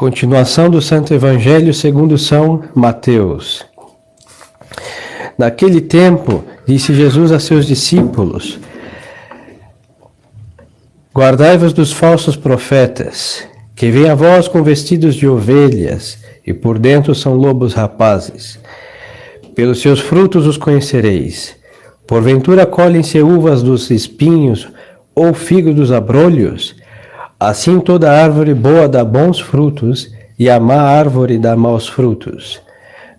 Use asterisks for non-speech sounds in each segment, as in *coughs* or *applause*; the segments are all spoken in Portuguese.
Continuação do Santo Evangelho segundo São Mateus. Naquele tempo, disse Jesus a seus discípulos: Guardai-vos dos falsos profetas, que vêm a vós com vestidos de ovelhas, e por dentro são lobos rapazes. Pelos seus frutos os conhecereis. Porventura colhem-se uvas dos espinhos ou figos dos abrolhos? Assim toda árvore boa dá bons frutos, e a má árvore dá maus frutos.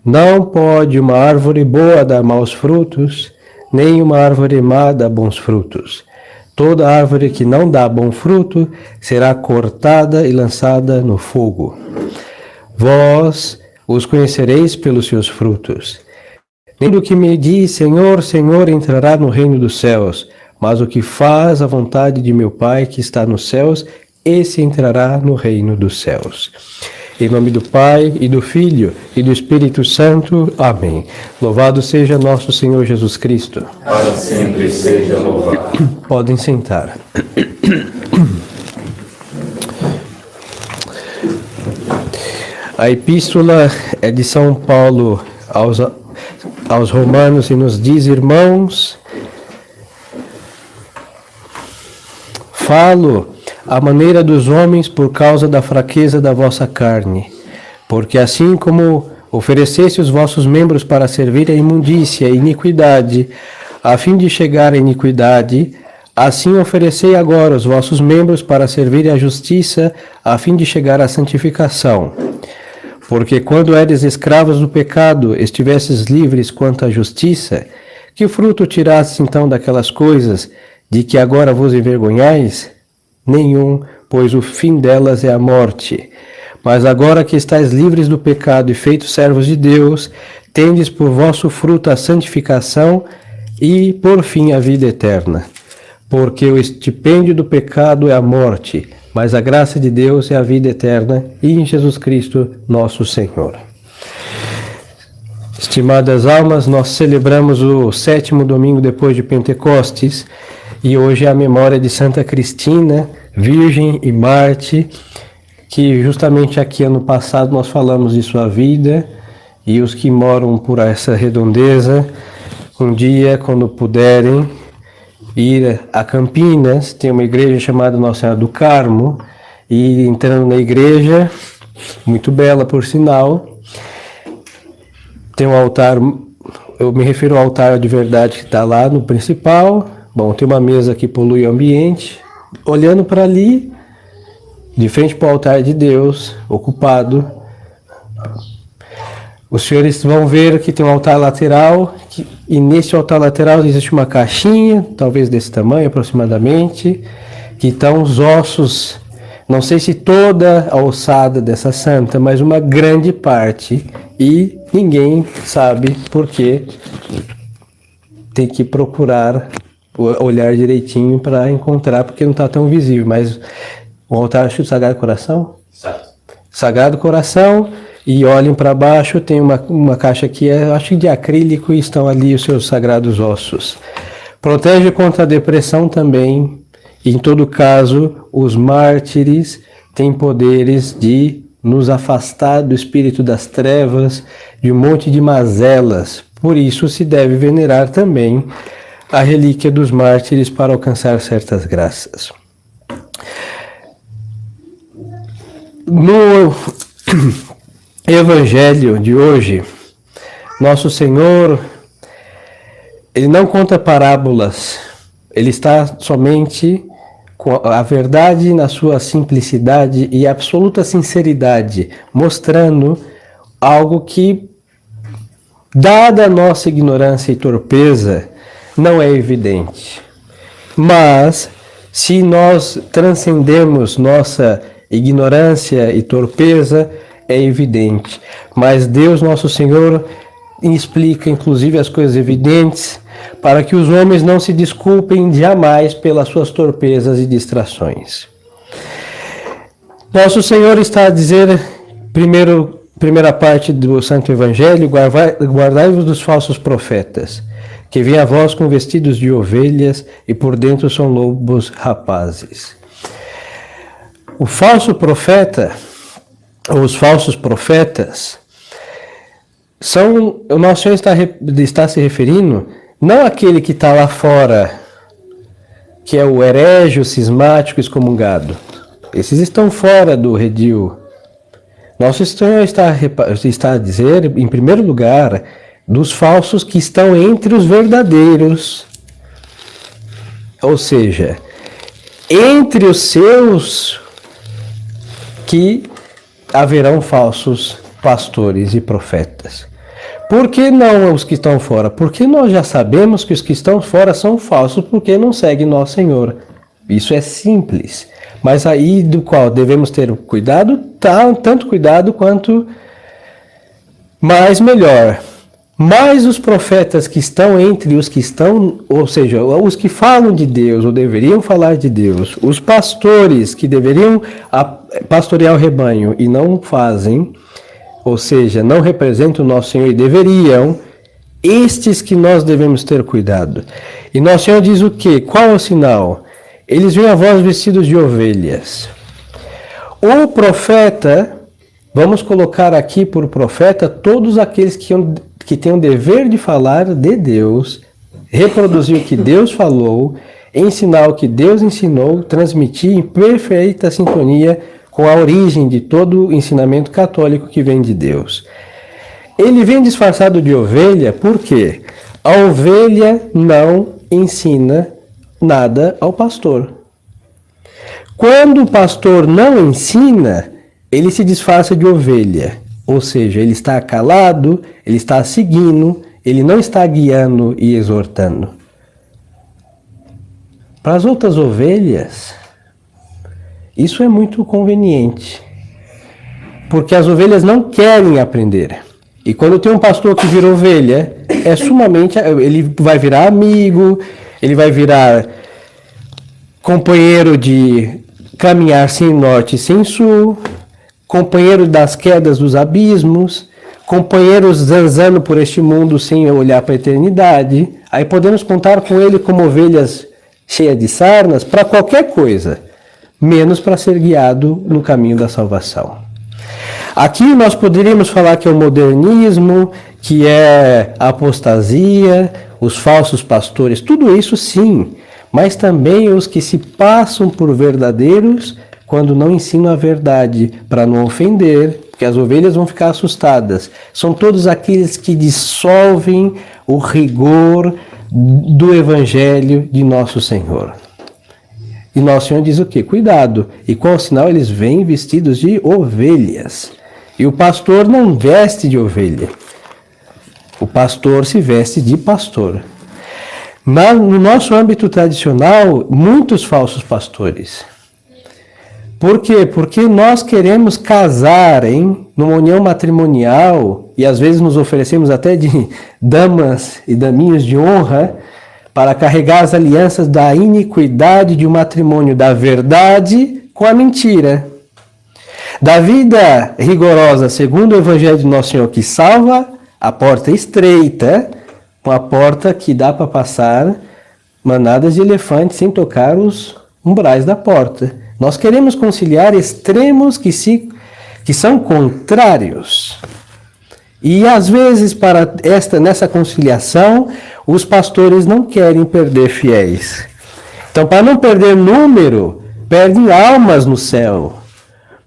Não pode uma árvore boa dar maus frutos, nem uma árvore má dar bons frutos. Toda árvore que não dá bom fruto será cortada e lançada no fogo. Vós os conhecereis pelos seus frutos. Nem do que me diz Senhor, Senhor entrará no reino dos céus, mas o que faz a vontade de meu Pai que está nos céus, esse entrará no reino dos céus. Em nome do Pai, e do Filho, e do Espírito Santo. Amém. Louvado seja nosso Senhor Jesus Cristo. Para sempre seja louvado. *coughs* Podem sentar. A epístola é de São Paulo aos, aos Romanos e nos diz, irmãos, falo a maneira dos homens por causa da fraqueza da vossa carne. Porque assim como oferecesse os vossos membros para servir a imundícia e iniquidade, a fim de chegar à iniquidade, assim oferecei agora os vossos membros para servir a justiça, a fim de chegar à santificação. Porque quando eres escravos do pecado, estivesses livres quanto à justiça, que fruto tirastes então daquelas coisas de que agora vos envergonhais? Nenhum, pois o fim delas é a morte. Mas agora que estáis livres do pecado e feitos servos de Deus, tendes por vosso fruto a santificação e, por fim, a vida eterna. Porque o estipêndio do pecado é a morte, mas a graça de Deus é a vida eterna e em Jesus Cristo, nosso Senhor. Estimadas almas, nós celebramos o sétimo domingo depois de Pentecostes e hoje é a memória de Santa Cristina, Virgem e Marte, que justamente aqui ano passado nós falamos de sua vida e os que moram por essa redondeza, um dia, quando puderem, ir a Campinas, tem uma igreja chamada Nossa Senhora do Carmo, e entrando na igreja, muito bela por sinal, tem um altar, eu me refiro ao altar de verdade que está lá no principal, Bom, tem uma mesa que polui o ambiente. Olhando para ali, de frente para o altar de Deus, ocupado, os senhores vão ver que tem um altar lateral, que, e nesse altar lateral existe uma caixinha, talvez desse tamanho aproximadamente, que estão os ossos, não sei se toda a ossada dessa santa, mas uma grande parte, e ninguém sabe por que tem que procurar olhar direitinho para encontrar, porque não está tão visível. Mas o altar do Sagrado Coração? Sagrado Coração, e olhem para baixo, tem uma, uma caixa aqui, é, acho de acrílico, e estão ali os seus sagrados ossos. Protege contra a depressão também. Em todo caso, os mártires têm poderes de nos afastar do espírito das trevas, de um monte de mazelas. Por isso se deve venerar também a relíquia dos mártires para alcançar certas graças. No Evangelho de hoje, nosso Senhor, ele não conta parábolas, ele está somente com a verdade na sua simplicidade e absoluta sinceridade, mostrando algo que, dada a nossa ignorância e torpeza, não é evidente. Mas, se nós transcendemos nossa ignorância e torpeza, é evidente. Mas Deus, nosso Senhor, explica inclusive as coisas evidentes para que os homens não se desculpem jamais pelas suas torpezas e distrações. Nosso Senhor está a dizer, primeiro, primeira parte do Santo Evangelho, guardai-vos dos falsos profetas que vem a vós com vestidos de ovelhas e por dentro são lobos rapazes. O falso profeta os falsos profetas, são o nosso Senhor está, está se referindo não àquele que está lá fora, que é o herege, cismático, excomungado. Esses estão fora do redil. Nosso Senhor está, está a dizer, em primeiro lugar, dos falsos que estão entre os verdadeiros. Ou seja, entre os seus que haverão falsos pastores e profetas. Por que não os que estão fora? Porque nós já sabemos que os que estão fora são falsos porque não seguem nosso Senhor. Isso é simples. Mas aí do qual devemos ter cuidado, tanto cuidado quanto mais melhor. Mas os profetas que estão entre os que estão, ou seja, os que falam de Deus, ou deveriam falar de Deus, os pastores que deveriam pastorear o rebanho e não fazem, ou seja, não representam o nosso Senhor e deveriam, estes que nós devemos ter cuidado. E nosso Senhor diz o quê? Qual é o sinal? Eles vêm a vós vestidos de ovelhas. O profeta, vamos colocar aqui por profeta todos aqueles que, que têm o dever de falar de Deus, reproduzir o que Deus falou, ensinar o que Deus ensinou, transmitir em perfeita sintonia com a origem de todo o ensinamento católico que vem de Deus. Ele vem disfarçado de ovelha porque a ovelha não ensina nada ao pastor. Quando o pastor não ensina, ele se disfarça de ovelha, ou seja, ele está calado, ele está seguindo, ele não está guiando e exortando. Para as outras ovelhas, isso é muito conveniente, porque as ovelhas não querem aprender. E quando tem um pastor que vira ovelha, é sumamente. Ele vai virar amigo, ele vai virar companheiro de caminhar sem norte e sem sul, companheiro das quedas dos abismos, companheiro zanzando por este mundo sem olhar para a eternidade. Aí podemos contar com ele como ovelhas cheias de sarnas para qualquer coisa menos para ser guiado no caminho da salvação. Aqui nós poderíamos falar que é o modernismo, que é a apostasia, os falsos pastores, tudo isso sim, mas também os que se passam por verdadeiros quando não ensinam a verdade, para não ofender, porque as ovelhas vão ficar assustadas. São todos aqueles que dissolvem o rigor do evangelho de nosso Senhor. E Nosso Senhor diz o quê? Cuidado. E qual sinal eles vêm vestidos de ovelhas? E o pastor não veste de ovelha. O pastor se veste de pastor. Mas no nosso âmbito tradicional, muitos falsos pastores. Por quê? Porque nós queremos casar em numa união matrimonial e às vezes nos oferecemos até de *laughs* damas e daminhos de honra para carregar as alianças da iniquidade de um matrimônio da verdade com a mentira. Da vida rigorosa, segundo o Evangelho de Nosso Senhor, que salva a porta estreita, uma porta que dá para passar manadas de elefantes sem tocar os umbrais da porta. Nós queremos conciliar extremos que, se, que são contrários. E às vezes, para esta nessa conciliação, os pastores não querem perder fiéis. Então, para não perder número, perdem almas no céu.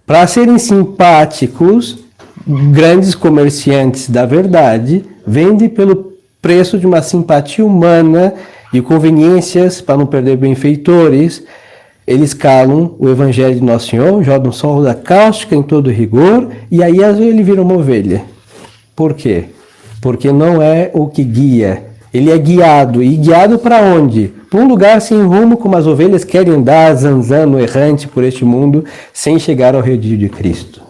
Para serem simpáticos, grandes comerciantes da verdade vendem pelo preço de uma simpatia humana e conveniências para não perder benfeitores. Eles calam o evangelho de Nosso Senhor, jogam sol da cáustica em todo rigor, e aí ele vira uma ovelha. Por quê? Porque não é o que guia. Ele é guiado. E guiado para onde? Para um lugar sem rumo, como as ovelhas querem andar zanzando errante por este mundo, sem chegar ao redil de Cristo.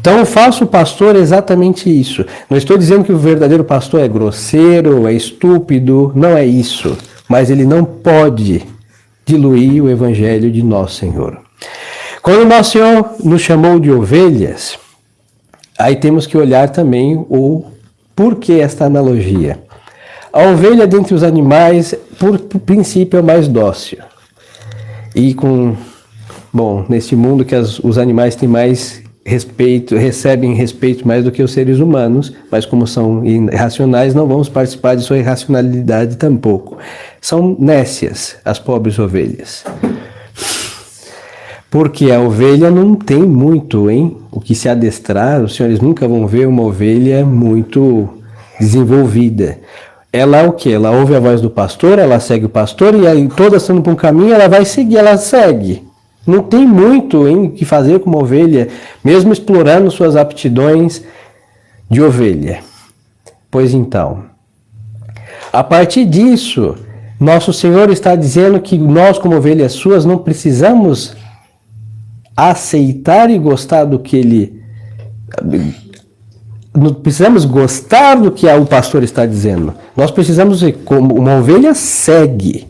Então, o falso pastor é exatamente isso. Não estou dizendo que o verdadeiro pastor é grosseiro, é estúpido, não é isso. Mas ele não pode diluir o evangelho de nosso Senhor. Quando nosso Senhor nos chamou de ovelhas, Aí temos que olhar também o porquê esta analogia. A ovelha dentre os animais, por princípio, é mais dócil. E com, bom, neste mundo que as, os animais têm mais respeito, recebem respeito mais do que os seres humanos, mas como são irracionais, não vamos participar de sua irracionalidade tampouco. São nécias as pobres ovelhas. Porque a ovelha não tem muito, hein? O que se adestrar, os senhores nunca vão ver uma ovelha muito desenvolvida. Ela o que? Ela ouve a voz do pastor, ela segue o pastor e aí toda estando por um caminho, ela vai seguir, ela segue. Não tem muito em que fazer com uma ovelha, mesmo explorando suas aptidões de ovelha. Pois então, a partir disso, nosso Senhor está dizendo que nós, como ovelhas suas, não precisamos aceitar e gostar do que ele. Não precisamos gostar do que o pastor está dizendo. Nós precisamos, como uma ovelha segue.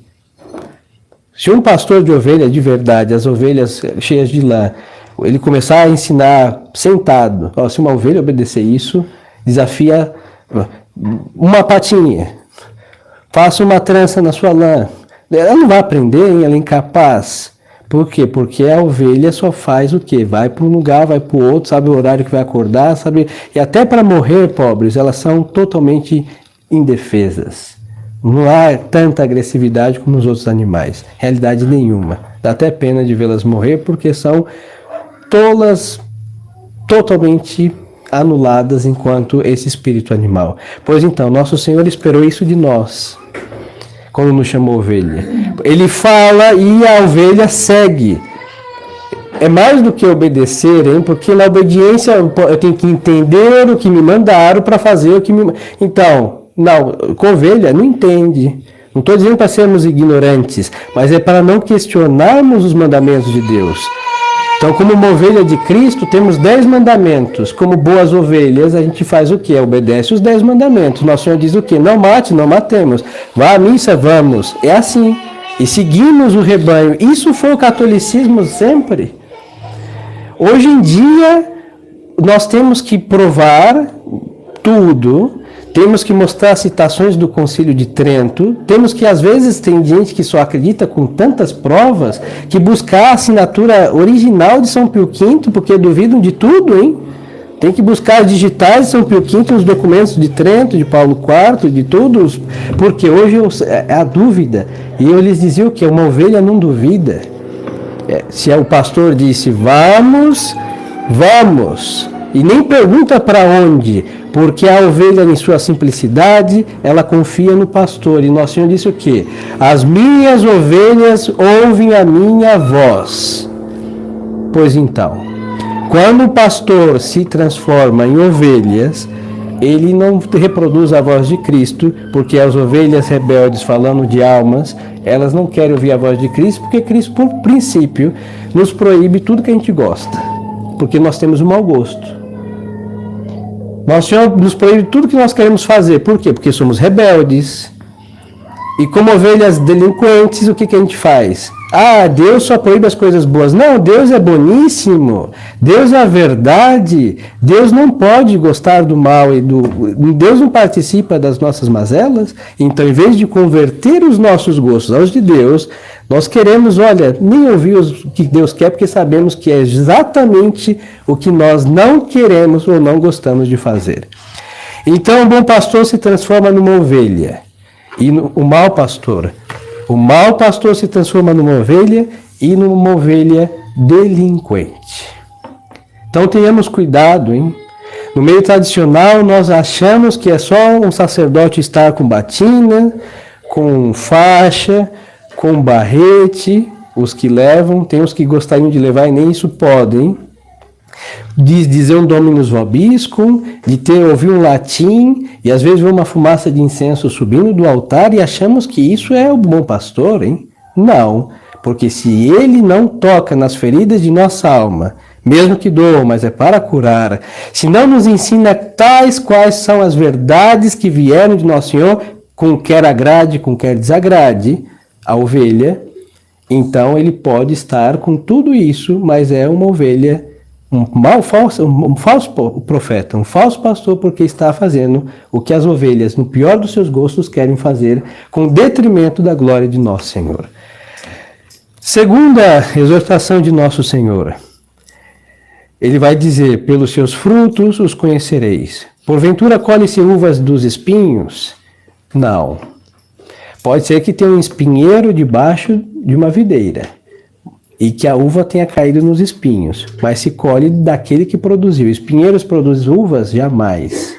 Se um pastor de ovelha de verdade, as ovelhas cheias de lã, ele começar a ensinar sentado, ó, se uma ovelha obedecer isso, desafia uma patinha, faça uma trança na sua lã. Ela não vai aprender, hein? ela é incapaz. Por quê? Porque a ovelha só faz o quê? Vai para um lugar, vai para o outro, sabe o horário que vai acordar, sabe? E até para morrer, pobres, elas são totalmente indefesas. Não há tanta agressividade como nos outros animais, realidade nenhuma. Dá até pena de vê-las morrer porque são tolas totalmente anuladas enquanto esse espírito animal. Pois então, nosso Senhor esperou isso de nós quando nos chamou ovelha. Ele fala e a ovelha segue. É mais do que obedecer, hein? Porque na obediência eu tenho que entender o que me mandaram para fazer o que me. Então, não, com ovelha não entende. Não estou dizendo para sermos ignorantes, mas é para não questionarmos os mandamentos de Deus. Então, como uma ovelha de Cristo, temos dez mandamentos. Como boas ovelhas, a gente faz o que? Obedece os dez mandamentos. Nosso Senhor diz o que? Não mate, não matemos. Vá à missa, vamos. É assim. E seguimos o rebanho. Isso foi o catolicismo sempre. Hoje em dia, nós temos que provar tudo temos que mostrar citações do Concílio de Trento, temos que, às vezes, tem gente que só acredita com tantas provas, que buscar a assinatura original de São Pio V, porque duvidam de tudo, hein? Tem que buscar digitais de São Pio V, os documentos de Trento, de Paulo IV, de todos, porque hoje é a dúvida. E eu lhes dizia o que? Uma ovelha não duvida. É, se o pastor disse, vamos, vamos, e nem pergunta para onde, porque a ovelha, em sua simplicidade, ela confia no pastor. E nosso Senhor disse o quê? As minhas ovelhas ouvem a minha voz. Pois então, quando o pastor se transforma em ovelhas, ele não reproduz a voz de Cristo, porque as ovelhas rebeldes, falando de almas, elas não querem ouvir a voz de Cristo, porque Cristo, por princípio, nos proíbe tudo que a gente gosta, porque nós temos um mau gosto. Nosso Senhor nos proíbe tudo que nós queremos fazer. Por quê? Porque somos rebeldes. E como ovelhas delinquentes, o que, que a gente faz? Ah, Deus só proíbe as coisas boas. Não, Deus é boníssimo. Deus é a verdade. Deus não pode gostar do mal e do. Deus não participa das nossas mazelas. Então, em vez de converter os nossos gostos aos de Deus, nós queremos, olha, nem ouvir o que Deus quer, porque sabemos que é exatamente o que nós não queremos ou não gostamos de fazer. Então, o bom pastor se transforma numa ovelha. E o mau pastor o mau pastor se transforma numa ovelha e numa ovelha delinquente. Então tenhamos cuidado, hein? No meio tradicional, nós achamos que é só um sacerdote estar com batina, com faixa, com barrete, os que levam, tem os que gostariam de levar e nem isso podem dizer um Dominus Vobiscum, de ter ouvir um latim e às vezes uma fumaça de incenso subindo do altar e achamos que isso é o bom pastor, hein? Não, porque se ele não toca nas feridas de nossa alma, mesmo que doa, mas é para curar, se não nos ensina tais quais são as verdades que vieram de nosso Senhor, com quer agrade, com quer desagrade, a ovelha, então ele pode estar com tudo isso, mas é uma ovelha um, mal, falso, um falso profeta, um falso pastor, porque está fazendo o que as ovelhas, no pior dos seus gostos, querem fazer, com detrimento da glória de nosso Senhor. Segunda exortação de nosso Senhor. ele vai dizer: pelos seus frutos os conhecereis. Porventura colhe-se uvas dos espinhos? Não. Pode ser que tenha um espinheiro debaixo de uma videira e que a uva tenha caído nos espinhos, mas se colhe daquele que produziu. Espinheiros produzem uvas? Jamais.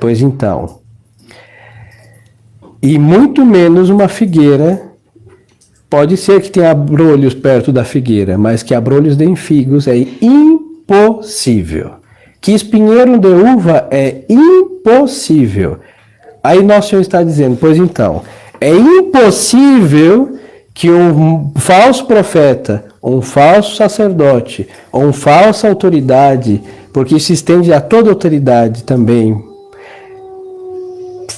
Pois então. E muito menos uma figueira. Pode ser que tenha abrolhos perto da figueira, mas que abrolhos deem figos é impossível. Que espinheiro de uva é impossível. Aí nosso Senhor está dizendo, pois então, é impossível que um falso profeta, um falso sacerdote, ou uma falsa autoridade, porque isso estende a toda autoridade também,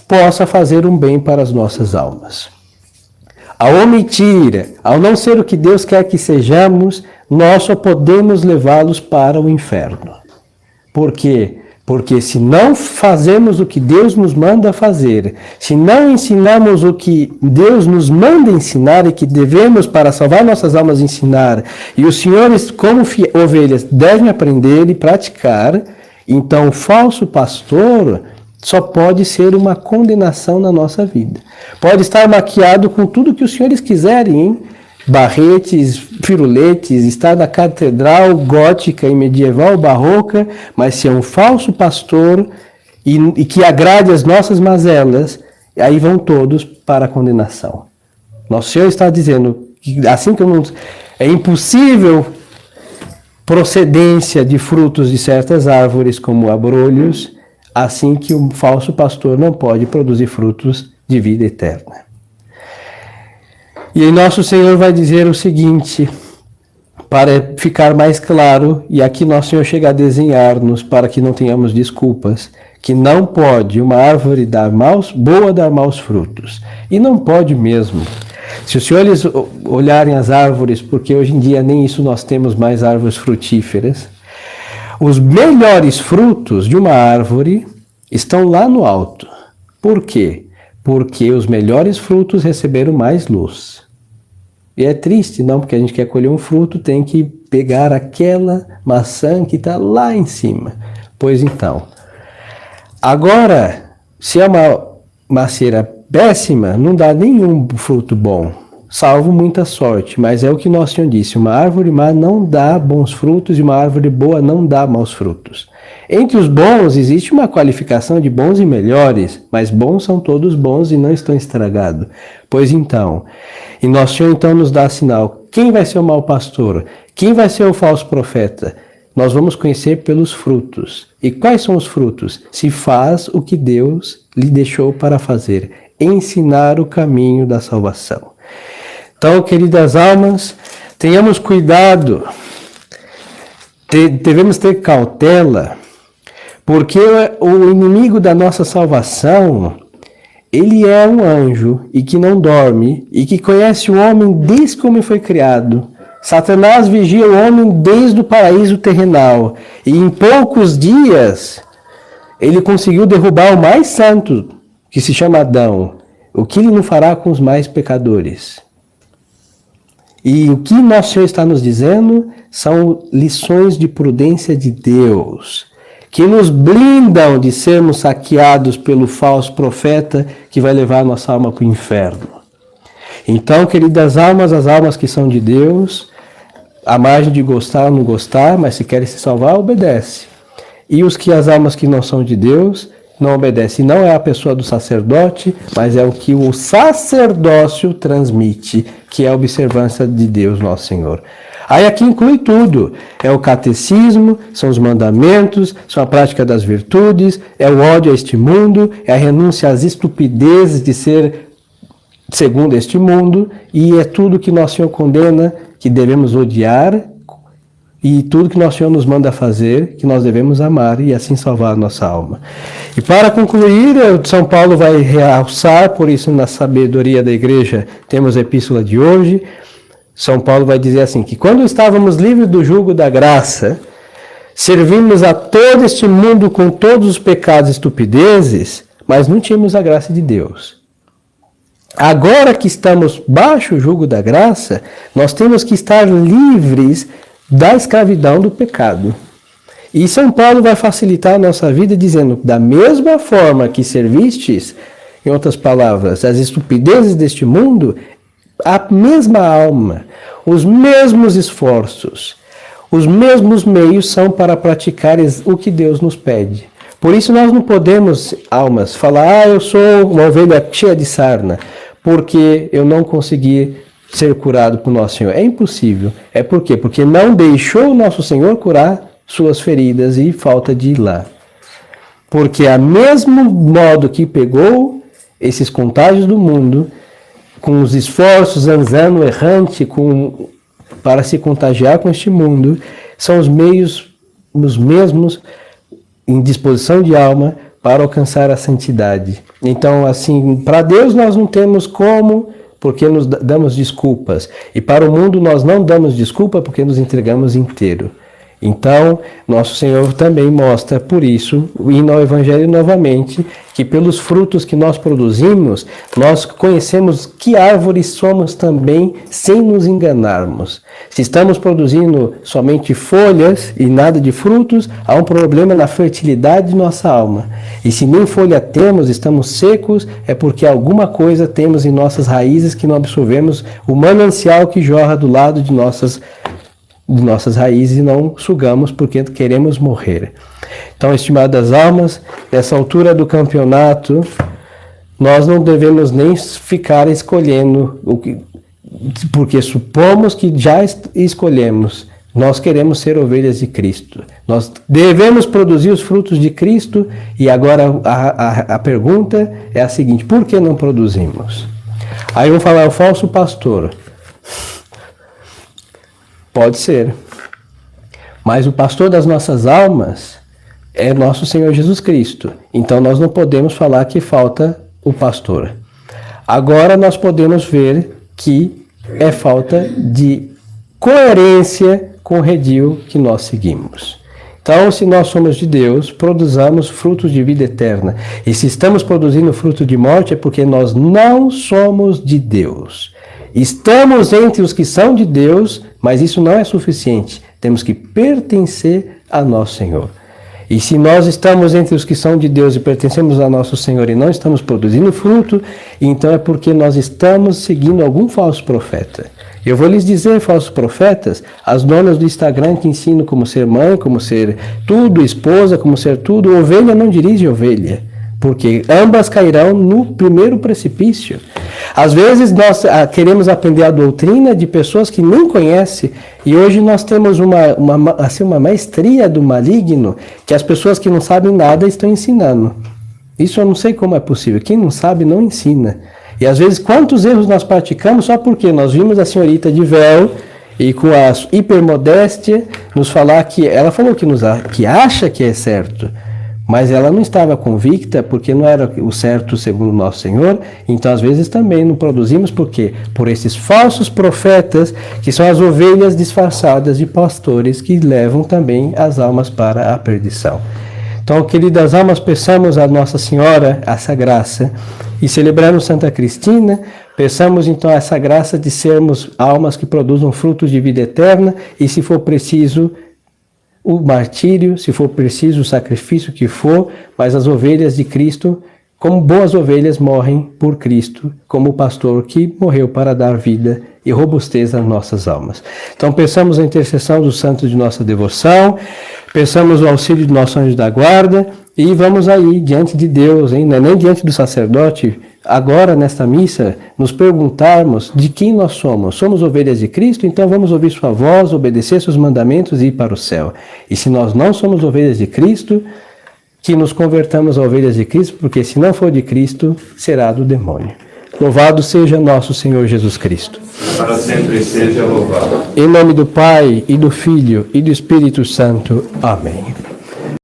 possa fazer um bem para as nossas almas. Ao omitir, ao não ser o que Deus quer que sejamos, nós só podemos levá-los para o inferno. Por quê? Porque se não fazemos o que Deus nos manda fazer, se não ensinamos o que Deus nos manda ensinar e que devemos para salvar nossas almas ensinar, e os senhores, como ovelhas, devem aprender e praticar, então o falso pastor só pode ser uma condenação na nossa vida. Pode estar maquiado com tudo que os senhores quiserem, hein? Barretes, firuletes, está na catedral gótica e medieval barroca, mas se é um falso pastor e, e que agrade as nossas mazelas, aí vão todos para a condenação. Nosso Senhor está dizendo que assim como é impossível procedência de frutos de certas árvores, como abrolhos, assim que um falso pastor não pode produzir frutos de vida eterna. E aí nosso Senhor vai dizer o seguinte, para ficar mais claro, e aqui nosso Senhor chega a desenhar-nos para que não tenhamos desculpas, que não pode uma árvore dar maus, boa dar maus frutos. E não pode mesmo. Se os senhores olharem as árvores, porque hoje em dia nem isso nós temos mais árvores frutíferas, os melhores frutos de uma árvore estão lá no alto. Por quê? Porque os melhores frutos receberam mais luz. E é triste, não, porque a gente quer colher um fruto, tem que pegar aquela maçã que está lá em cima. Pois então, agora, se é uma macieira péssima, não dá nenhum fruto bom, salvo muita sorte. Mas é o que nosso Senhor disse: uma árvore má não dá bons frutos e uma árvore boa não dá maus frutos. Entre os bons existe uma qualificação de bons e melhores, mas bons são todos bons e não estão estragados. Pois então, e nosso Senhor então nos dá sinal: quem vai ser o mau pastor? Quem vai ser o falso profeta? Nós vamos conhecer pelos frutos. E quais são os frutos? Se faz o que Deus lhe deixou para fazer, ensinar o caminho da salvação. Então, queridas almas, tenhamos cuidado, devemos ter cautela, porque o inimigo da nossa salvação ele é um anjo e que não dorme e que conhece o homem desde que o homem foi criado. Satanás vigia o homem desde o paraíso terrenal e em poucos dias ele conseguiu derrubar o mais santo, que se chama Adão. O que ele não fará com os mais pecadores? E o que nosso Senhor está nos dizendo são lições de prudência de Deus que nos blindam de sermos saqueados pelo falso profeta que vai levar nossa alma para o inferno. Então, queridas almas, as almas que são de Deus, a margem de gostar ou não gostar, mas se querem se salvar, obedece. E os que as almas que não são de Deus não obedecem. Não é a pessoa do sacerdote, mas é o que o sacerdócio transmite, que é a observância de Deus, nosso Senhor. Aí aqui inclui tudo: é o catecismo, são os mandamentos, são a prática das virtudes, é o ódio a este mundo, é a renúncia às estupidezes de ser segundo este mundo, e é tudo que nosso Senhor condena que devemos odiar e tudo que nosso Senhor nos manda fazer, que nós devemos amar e assim salvar nossa alma. E para concluir, São Paulo vai realçar, por isso na sabedoria da igreja temos a epístola de hoje, são Paulo vai dizer assim: que quando estávamos livres do jugo da graça, servimos a todo este mundo com todos os pecados e estupidezes, mas não tínhamos a graça de Deus. Agora que estamos baixo o jugo da graça, nós temos que estar livres da escravidão do pecado. E São Paulo vai facilitar a nossa vida dizendo: da mesma forma que servistes, em outras palavras, as estupidezes deste mundo, a mesma alma, os mesmos esforços, os mesmos meios são para praticar o que Deus nos pede. Por isso nós não podemos, almas, falar, ah, eu sou uma ovelha cheia de sarna, porque eu não consegui ser curado por nosso Senhor. É impossível. É por quê? Porque não deixou o nosso Senhor curar suas feridas e falta de ir lá. Porque a mesmo modo que pegou esses contágios do mundo, com os esforços andando errante com, para se contagiar com este mundo, são os meios, os mesmos em disposição de alma para alcançar a santidade. Então, assim, para Deus nós não temos como, porque nos damos desculpas. E para o mundo nós não damos desculpa porque nos entregamos inteiro. Então, nosso Senhor também mostra, por isso, indo ao Evangelho novamente, que pelos frutos que nós produzimos, nós conhecemos que árvores somos também, sem nos enganarmos. Se estamos produzindo somente folhas e nada de frutos, há um problema na fertilidade de nossa alma. E se nem folha temos, estamos secos, é porque alguma coisa temos em nossas raízes que não absorvemos o manancial que jorra do lado de nossas de nossas raízes e não sugamos porque queremos morrer. Então, estimadas almas, nessa altura do campeonato, nós não devemos nem ficar escolhendo o que, porque supomos que já escolhemos. Nós queremos ser ovelhas de Cristo. Nós devemos produzir os frutos de Cristo e agora a, a, a pergunta é a seguinte: por que não produzimos? Aí vamos falar o falso pastor. Pode ser. Mas o pastor das nossas almas é nosso Senhor Jesus Cristo. Então nós não podemos falar que falta o pastor. Agora nós podemos ver que é falta de coerência com o redil que nós seguimos. Então, se nós somos de Deus, produzamos frutos de vida eterna. E se estamos produzindo fruto de morte, é porque nós não somos de Deus. Estamos entre os que são de Deus, mas isso não é suficiente. Temos que pertencer a nosso Senhor. E se nós estamos entre os que são de Deus e pertencemos a nosso Senhor e não estamos produzindo fruto, então é porque nós estamos seguindo algum falso profeta. Eu vou lhes dizer, falsos profetas, as donas do Instagram que ensinam como ser mãe, como ser tudo, esposa, como ser tudo, ovelha não dirige ovelha porque ambas cairão no primeiro precipício. Às vezes nós ah, queremos aprender a doutrina de pessoas que nem conhecem, e hoje nós temos uma, uma, assim, uma maestria do maligno que as pessoas que não sabem nada estão ensinando. Isso eu não sei como é possível. Quem não sabe não ensina. E às vezes quantos erros nós praticamos só porque nós vimos a senhorita de véu e com a hipermodéstia nos falar que ela falou que, nos, que acha que é certo mas ela não estava convicta porque não era o certo segundo nosso Senhor. Então, às vezes, também não produzimos porque por esses falsos profetas, que são as ovelhas disfarçadas de pastores que levam também as almas para a perdição. Então, queridas almas, peçamos a Nossa Senhora essa graça e celebrando Santa Cristina, peçamos então essa graça de sermos almas que produzam frutos de vida eterna e, se for preciso, o martírio, se for preciso, o sacrifício que for, mas as ovelhas de Cristo, como boas ovelhas, morrem por Cristo, como o pastor que morreu para dar vida e robustez às nossas almas. Então, pensamos a intercessão dos santos de nossa devoção, pensamos o auxílio do nosso anjo da guarda e vamos aí diante de Deus, hein? É nem diante do sacerdote, agora nesta missa, nos perguntarmos de quem nós somos. Somos ovelhas de Cristo, então vamos ouvir Sua voz, obedecer Seus mandamentos e ir para o céu. E se nós não somos ovelhas de Cristo, que nos convertamos a ovelhas de Cristo, porque se não for de Cristo, será do demônio. Louvado seja nosso Senhor Jesus Cristo. Para sempre seja louvado. Em nome do Pai, e do Filho, e do Espírito Santo. Amém.